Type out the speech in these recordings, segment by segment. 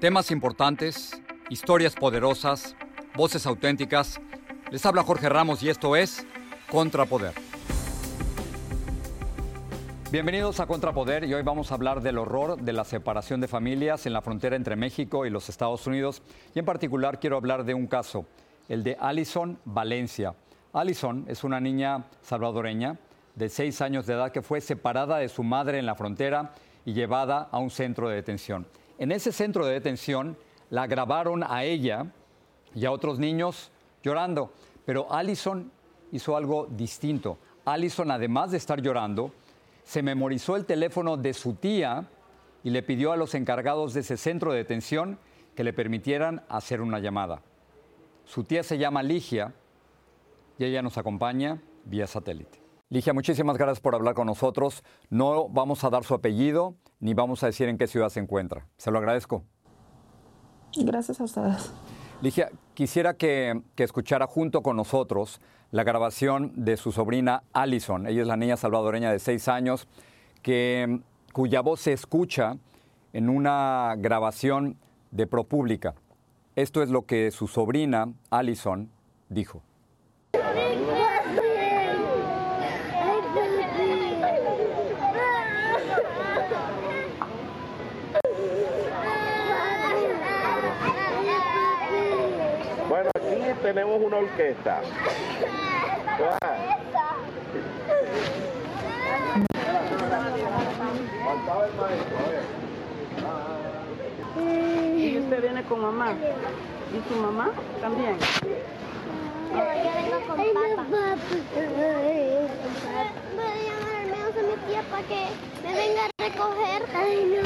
Temas importantes, historias poderosas, voces auténticas. Les habla Jorge Ramos y esto es Contrapoder. Bienvenidos a Contrapoder y hoy vamos a hablar del horror de la separación de familias en la frontera entre México y los Estados Unidos. Y en particular quiero hablar de un caso, el de Alison Valencia. Alison es una niña salvadoreña de seis años de edad que fue separada de su madre en la frontera y llevada a un centro de detención. En ese centro de detención la grabaron a ella y a otros niños llorando, pero Allison hizo algo distinto. Allison, además de estar llorando, se memorizó el teléfono de su tía y le pidió a los encargados de ese centro de detención que le permitieran hacer una llamada. Su tía se llama Ligia y ella nos acompaña vía satélite. Ligia, muchísimas gracias por hablar con nosotros. No vamos a dar su apellido ni vamos a decir en qué ciudad se encuentra. Se lo agradezco. Gracias a ustedes. Ligia, quisiera que, que, escuchara junto con nosotros la grabación de su sobrina Allison. Ella es la niña salvadoreña de seis años, que, cuya voz se escucha en una grabación de ProPública. Esto es lo que su sobrina Allison dijo. Tenemos una orquesta. ¿Y usted viene con mamá? ¿Y su mamá también? No, yo vengo con papá. Voy a llamar al menos a mi tía para que me venga a recoger. Ay, no,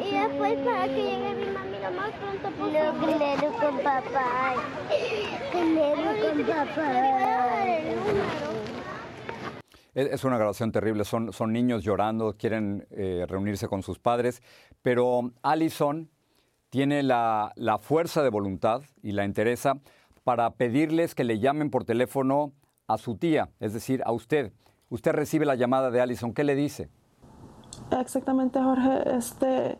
y, y después para que llegue mi más pronto posible. No, primero con papá. Primero con papá. Es una grabación terrible, son, son niños llorando, quieren eh, reunirse con sus padres, pero Allison tiene la, la fuerza de voluntad y la interesa para pedirles que le llamen por teléfono a su tía, es decir, a usted. Usted recibe la llamada de Allison, ¿qué le dice? Exactamente, Jorge. Este,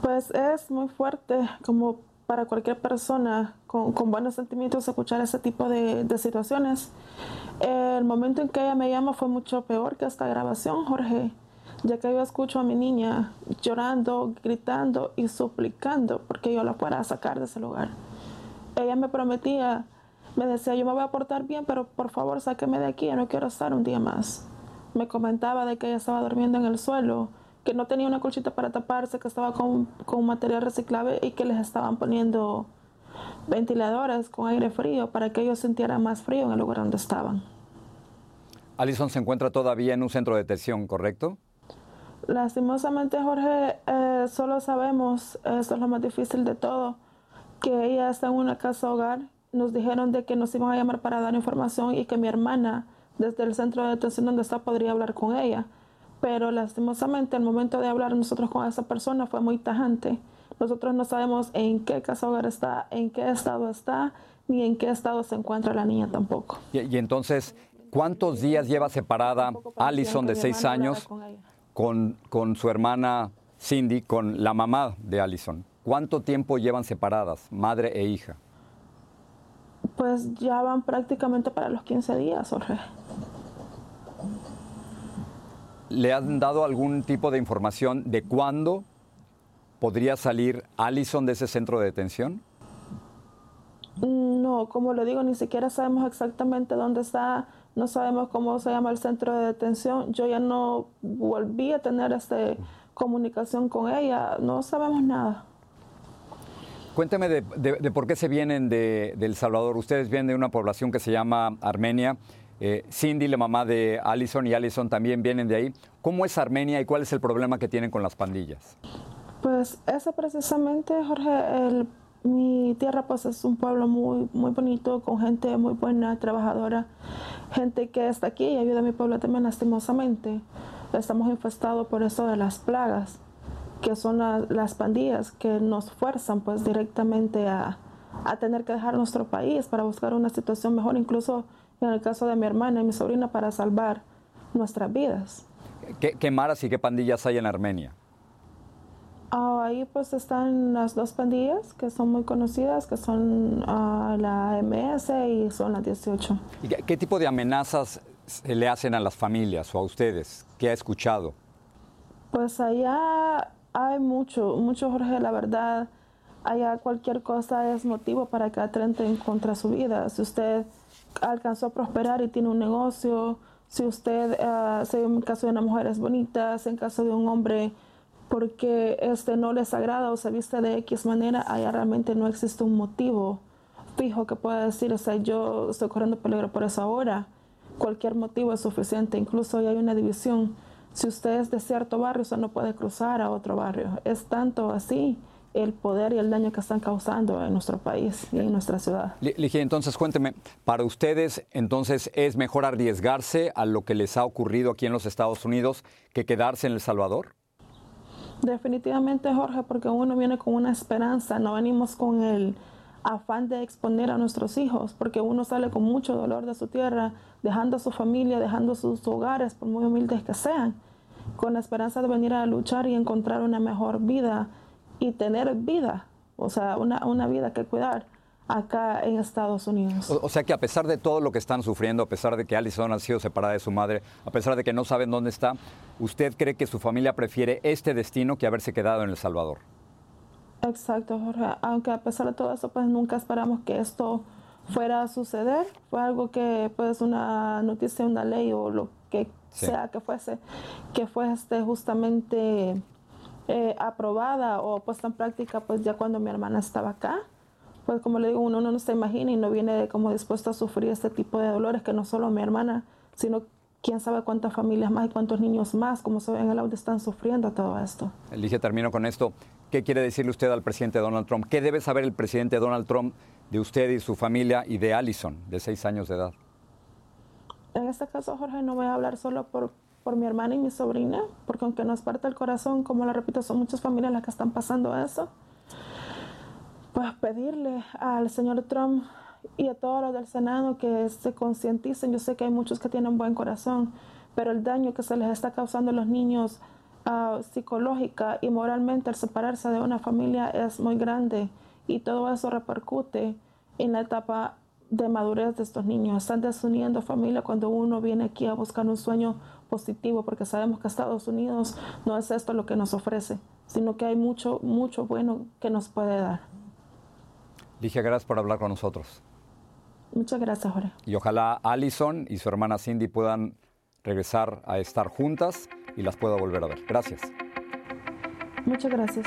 pues es muy fuerte como para cualquier persona con, buenos sentimientos escuchar ese tipo de, situaciones. El momento en que ella me llama fue mucho peor que esta grabación, Jorge, ya que yo escucho a mi niña llorando, gritando y suplicando porque yo la pueda sacar de ese lugar. Ella me prometía, me decía, yo me voy a portar bien, pero por favor sáqueme de aquí, yo no quiero estar un día más. Me comentaba de que ella estaba durmiendo en el suelo, que no tenía una colchita para taparse, que estaba con, con material reciclable y que les estaban poniendo ventiladores con aire frío para que ellos sintieran más frío en el lugar donde estaban. Alison se encuentra todavía en un centro de detención, ¿correcto? Lastimosamente, Jorge, eh, solo sabemos, esto es lo más difícil de todo, que ella está en una casa hogar. Nos dijeron de que nos iban a llamar para dar información y que mi hermana, desde el centro de detención donde está, podría hablar con ella. Pero lastimosamente, el momento de hablar nosotros con esa persona fue muy tajante. Nosotros no sabemos en qué casa hogar está, en qué estado está, ni en qué estado se encuentra la niña tampoco. Y, y entonces, ¿cuántos días lleva separada Allison de seis años con, con, su hermana Cindy, con la mamá de Allison. ¿Cuánto tiempo llevan separadas, madre e hija? Pues ya van prácticamente para los 15 días, Jorge. ¿Le han dado algún tipo de información de cuándo podría salir Allison de ese centro de detención? No, como lo digo, ni siquiera sabemos exactamente dónde está, no sabemos cómo se llama el centro de detención. Yo ya no volví a tener este, comunicación con ella, no sabemos nada. Cuénteme de, por qué se vienen de, El Salvador. Ustedes vienen de una población que se llama Armenia. Eh, Cindy, la mamá de Allison, y Allison también vienen de ahí. ¿Cómo es Armenia y cuál es el problema que tienen con las pandillas? Pues ese precisamente, Jorge, mi tierra pues es un pueblo muy, muy bonito, con gente muy buena, trabajadora, gente que está aquí y ayuda a mi pueblo también lastimosamente. Estamos infestados por eso de las plagas, que son las pandillas que nos fuerzan pues directamente a, a tener que dejar nuestro país para buscar una situación mejor, incluso en el caso de mi hermana y mi sobrina, para salvar nuestras vidas. ¿Qué, qué maras y qué pandillas hay en Armenia? Ah, ahí pues están las dos pandillas que son muy conocidas, que son ah, la MS y son las 18. ¿Y qué, tipo de amenazas le hacen a las familias o a ustedes? ¿Qué ha escuchado? Pues allá hay mucho, mucho Jorge, la verdad. Allá cualquier cosa es motivo para que atenten contra su vida. Si usted alcanzó a prosperar y tiene un negocio, si usted, uh, si en caso de una mujer es bonita, si en caso de un hombre porque este no les agrada o se viste de X manera, allá realmente no existe un motivo fijo que pueda decir, o sea, yo estoy corriendo peligro por eso ahora. Cualquier motivo es suficiente, incluso hay una división. Si usted es de cierto barrio, usted no puede cruzar a otro barrio. Es tanto así el poder y el daño que están causando en nuestro país y en nuestra ciudad. Ligia, entonces cuénteme, para ustedes entonces es mejor arriesgarse a lo que les ha ocurrido aquí en los Estados Unidos que quedarse en El Salvador? Definitivamente, Jorge, porque uno viene con una esperanza, no venimos con el afán de exponer a nuestros hijos, porque uno sale con mucho dolor de su tierra, dejando a su familia, dejando sus hogares, por muy humildes que sean, con la esperanza de venir a luchar y encontrar una mejor vida y tener vida, o sea, una, una vida que cuidar acá en Estados Unidos. O, sea que a pesar de todo lo que están sufriendo, a pesar de que Alison ha sido separada de su madre, a pesar de que no saben dónde está, ¿usted cree que su familia prefiere este destino que haberse quedado en El Salvador? Exacto, Jorge. Aunque a pesar de todo eso, pues nunca esperamos que esto fuera a suceder. Fue algo que, pues, una noticia, una ley o lo que sea que fuese, que fue este, justamente eh, aprobada o puesta en práctica, pues ya cuando mi hermana estaba acá pues como le digo, uno no se imagina y no viene como dispuesto a sufrir este tipo de dolores que no solo mi hermana, sino quién sabe cuántas familias más y cuántos niños más, como se ve en el audio, están sufriendo todo esto. Elige, termino con esto. ¿Qué quiere decirle usted al presidente Donald Trump? ¿Qué debe saber el presidente Donald Trump de usted y su familia y de Allison, de seis años de edad? En este caso, Jorge, no voy a hablar solo por, por mi hermana y mi sobrina, porque aunque nos parte el corazón, como lo repito, son muchas familias las que están pasando eso pues pedirle al señor Trump y a todos los del Senado que se concienticen. Yo sé que hay muchos que tienen buen corazón, pero el daño que se les está causando a los niños uh, psicológica y moralmente al separarse de una familia es muy grande y todo eso repercute en la etapa de madurez de estos niños. Están desuniendo familia cuando uno viene aquí a buscar un sueño positivo, porque sabemos que Estados Unidos no es esto lo que nos ofrece, sino que hay mucho, mucho bueno que nos puede dar. Ligia, gracias por hablar con nosotros. Muchas gracias, Jorge. Y ojalá Allison y su hermana Cindy puedan regresar a estar juntas y las pueda volver a ver. Gracias. Muchas gracias.